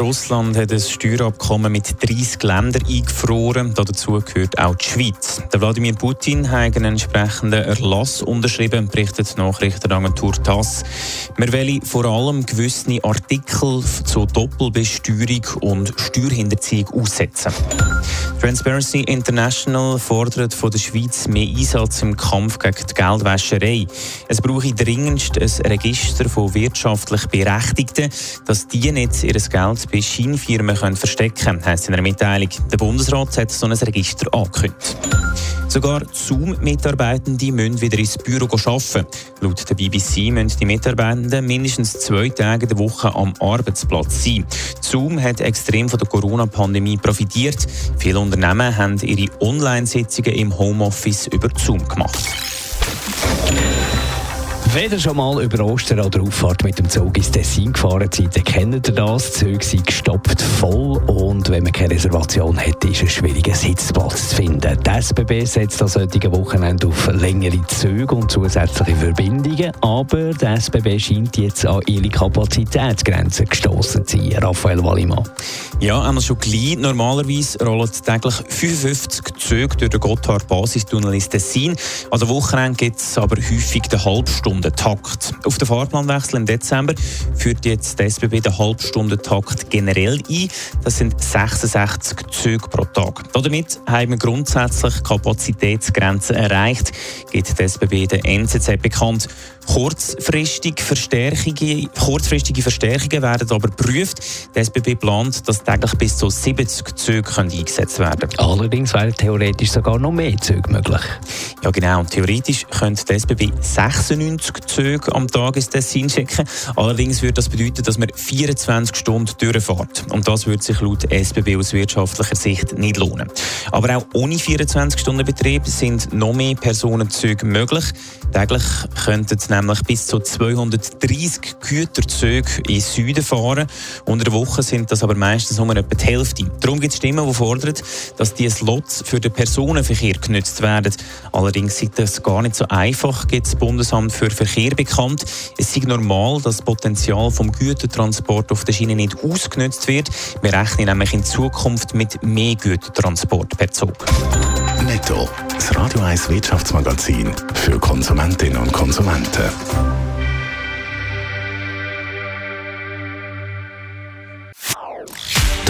Russland hat ein Steuerabkommen mit 30 Ländern eingefroren. Dazu gehört auch die Schweiz. Der Wladimir Putin hat einen entsprechenden Erlass unterschrieben, berichtet die Nachrichtenagentur TASS. Wir wollen vor allem gewisse Artikel zur Doppelbesteuerung und Steuerhinterziehung aussetzen. Transparency International fordert von der Schweiz mehr Einsatz im Kampf gegen die Geldwäscherei. Es brauche dringendst ein Register von wirtschaftlich Berechtigten, dass die nicht ihr Geld bei Scheinfirmen können verstecken können, heisst in einer Mitteilung. Der Bundesrat hat so ein Register angekündigt. Sogar Zoom-Mitarbeitende müssen wieder ins Büro arbeiten. Laut der BBC müssen die Mitarbeitenden mindestens zwei Tage der Woche am Arbeitsplatz sein. Zoom hat extrem von der Corona-Pandemie profitiert. Viele Unternehmen haben ihre Online-Sitzungen im Homeoffice über Zoom gemacht. Wenn ihr schon mal über Ostern oder Auffahrt mit dem Zug ins Tessin gefahren seid, dann kennt ihr das. Die Züge sind gestopft voll und wenn man keine Reservation hat, ist es schwierig, einen Sitzplatz zu finden. Die SBB setzt das heutige Wochenende auf längere Züge und zusätzliche Verbindungen, aber die SBB scheint jetzt an ihre Kapazitätsgrenzen gestoßen zu sein. Raphael Wallimann. Ja, einmal schon gleich. Normalerweise rollen täglich 55 Züge durch den Gotthard-Basistunnel ins Tessin. An der Wochenende gibt es aber häufig den Halbstundentakt. Auf den Fahrplanwechsel im Dezember führt jetzt die SBB den Halbstundentakt generell ein. Das sind 66 Züge pro Tag. Damit haben wir grundsätzlich Kapazitätsgrenzen erreicht, gibt die SBB der NZZ bekannt. Kurzfristige Verstärkungen, kurzfristige Verstärkungen werden aber geprüft. Die SBB plant, dass täglich bis zu 70 Züge eingesetzt werden können. Allerdings wären theoretisch sogar noch mehr Züge möglich. Ja genau, und theoretisch könnte die SBB 96 Züge am Tag ins Tessin schicken. Allerdings würde das bedeuten, dass man 24 Stunden durchfährt. Und das würde sich laut SBB aus wirtschaftlicher Sicht nicht lohnen. Aber auch ohne 24-Stunden-Betrieb sind noch mehr Personenzüge möglich. Täglich könnten nämlich bis zu 230 Güterzüge in Süden fahren. Unter der Woche sind das aber meistens nur etwa die Hälfte. Darum gibt es Stimmen, die fordern, dass diese Slots für den Personenverkehr genutzt werden. Allerdings ist das gar nicht so einfach, gibt das Bundesamt für Verkehr bekannt. Es ist normal, dass das Potenzial vom Gütertransport auf der Schiene nicht ausgenutzt wird. Wir rechnen nämlich in Zukunft mit mehr Gütertransport per Zug. Netto, das Radio 1 Wirtschaftsmagazin für Konsumentinnen und Konsumenten.